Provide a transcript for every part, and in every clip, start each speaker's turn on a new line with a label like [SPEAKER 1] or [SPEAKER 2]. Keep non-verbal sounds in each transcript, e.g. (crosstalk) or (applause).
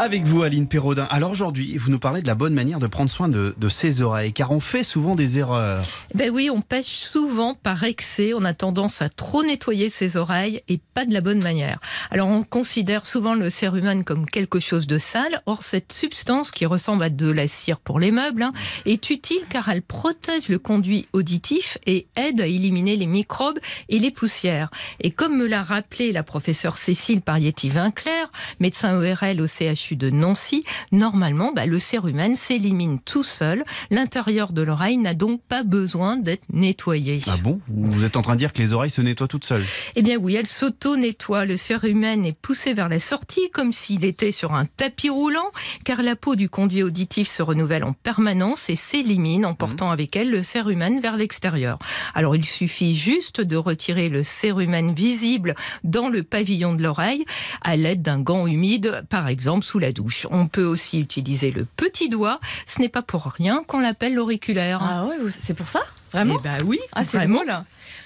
[SPEAKER 1] Avec vous, Aline Perraudin. Alors aujourd'hui, vous nous parlez de la bonne manière de prendre soin de, ses oreilles, car on fait souvent des erreurs.
[SPEAKER 2] Ben oui, on pêche souvent par excès. On a tendance à trop nettoyer ses oreilles et pas de la bonne manière. Alors on considère souvent le cérumen comme quelque chose de sale. Or, cette substance qui ressemble à de la cire pour les meubles hein, est utile car elle protège le conduit auditif et aide à éliminer les microbes et les poussières. Et comme me l'a rappelé la professeure Cécile Parietti-Vinclair, médecin ORL au CHU de Nancy, normalement, bah, le cérumen s'élimine tout seul. L'intérieur de l'oreille n'a donc pas besoin d'être nettoyé.
[SPEAKER 1] Ah bon? Vous êtes en train de dire que les oreilles se nettoient toutes seules?
[SPEAKER 2] Eh bien oui, elle s'auto-nettoie. Le cérumen est poussé vers la sortie comme s'il était sur un tapis roulant, car la peau du conduit auditif se renouvelle en permanence et s'élimine en portant avec elle le cérumen vers l'extérieur. Alors il suffit juste de retirer le cérumen visible dans le pavillon de l'oreille à l'aide d'un gant humide, par exemple la douche. On peut aussi utiliser le petit doigt. Ce n'est pas pour rien qu'on l'appelle l'auriculaire.
[SPEAKER 3] Ah vous- c'est pour ça? Vraiment
[SPEAKER 2] Eh ben oui,
[SPEAKER 3] Ah, c'est
[SPEAKER 2] vraiment.
[SPEAKER 3] drôle.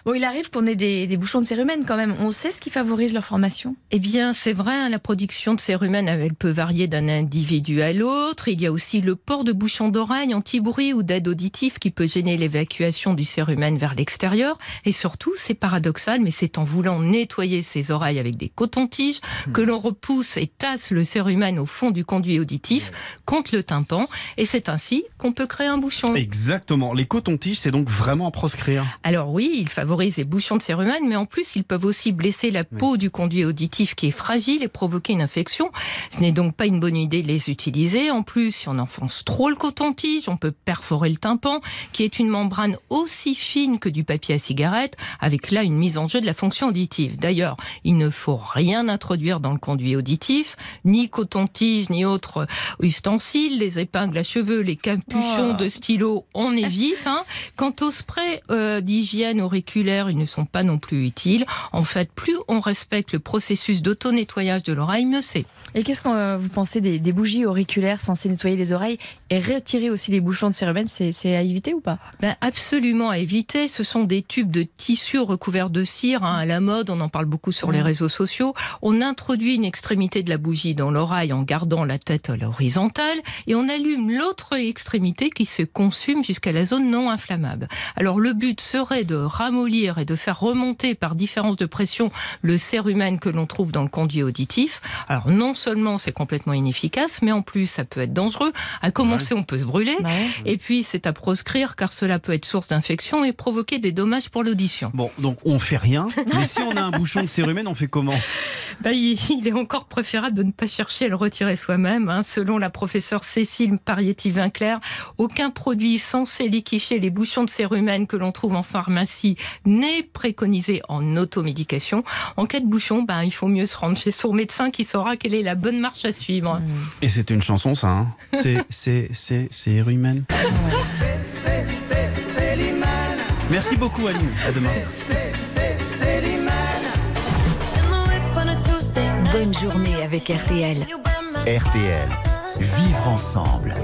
[SPEAKER 3] Bon, il arrive qu'on ait des, des bouchons de cérumen quand même. On sait ce qui favorise leur formation
[SPEAKER 2] Eh bien, c'est vrai, hein, la production de cérumen, elle peut varier d'un individu à l'autre. Il y a aussi le port de bouchons d'oreille anti-bruit ou d'aide auditive qui peut gêner l'évacuation du cérumen vers l'extérieur. Et surtout, c'est paradoxal, mais c'est en voulant nettoyer ses oreilles avec des cotons-tiges que l'on repousse et tasse le cérumen au fond du conduit auditif contre le tympan. Et c'est ainsi qu'on peut créer un bouchon.
[SPEAKER 1] Exactement. Les cotons-tiges, c'est donc vraiment à proscrire.
[SPEAKER 2] Alors oui, ils favorisent les bouchons de cérumen, mais en plus, ils peuvent aussi blesser la peau du conduit auditif qui est fragile et provoquer une infection. Ce n'est donc pas une bonne idée de les utiliser. En plus, si on enfonce trop le coton-tige, on peut perforer le tympan, qui est une membrane aussi fine que du papier à cigarette, avec là une mise en jeu de la fonction auditive. D'ailleurs, il ne faut rien introduire dans le conduit auditif, ni coton-tige, ni autres ustensiles, les épingles à cheveux, les capuchons
[SPEAKER 3] Oh.
[SPEAKER 2] de stylo, on évite. hein. Quant aux sprays euh, d'hygiène auriculaire, ils ne sont pas non plus utiles. En fait, plus on respecte le processus d'auto-nettoyage de l'oreille, mieux c'est.
[SPEAKER 3] Et qu'est-ce que euh, vous pensez des, des bougies auriculaires censées nettoyer les oreilles et retirer aussi les bouchons de cérumen C'est à éviter ou pas?
[SPEAKER 2] Ben, absolument à éviter. Ce sont des tubes de tissu recouverts de cire, hein, à la mode. On en parle beaucoup sur les
[SPEAKER 3] Mhm.
[SPEAKER 2] réseaux sociaux. On introduit une extrémité de la bougie dans l'oreille en gardant la tête à l'horizontale et on allume l'autre extrémité qui se consume jusqu'à la zone non inflammable. Alors le but serait de ramollir et de faire remonter par différence de pression le cérumen que l'on trouve dans le conduit auditif. Alors non seulement c'est complètement inefficace, mais en plus ça peut être dangereux. À commencer, on peut se brûler.
[SPEAKER 3] Ouais.
[SPEAKER 2] Et puis, c'est à proscrire car cela peut être source d'infection et provoquer des dommages pour l'audition.
[SPEAKER 1] Bon, donc on fait rien. Mais si on a un bouchon de cérumen, on fait comment? (laughs)
[SPEAKER 2] Bah, il il est encore préférable de ne pas chercher à le retirer soi-même. hein. Selon la professeure Cécile Parietti-Vinclair, aucun produit censé liquéfier les bouchons de cérumen que l'on trouve en pharmacie n'est préconisé en automédication. En cas de bouchon, bah, il faut mieux se rendre chez son médecin qui saura quelle est la bonne marche à suivre.
[SPEAKER 1] Et c'est une chanson, ça. Hein c'est, c'est, c'est, cérumen. Merci beaucoup, Aline. À demain.
[SPEAKER 4] Bonne journée avec RTL.
[SPEAKER 5] RTL, vivre ensemble.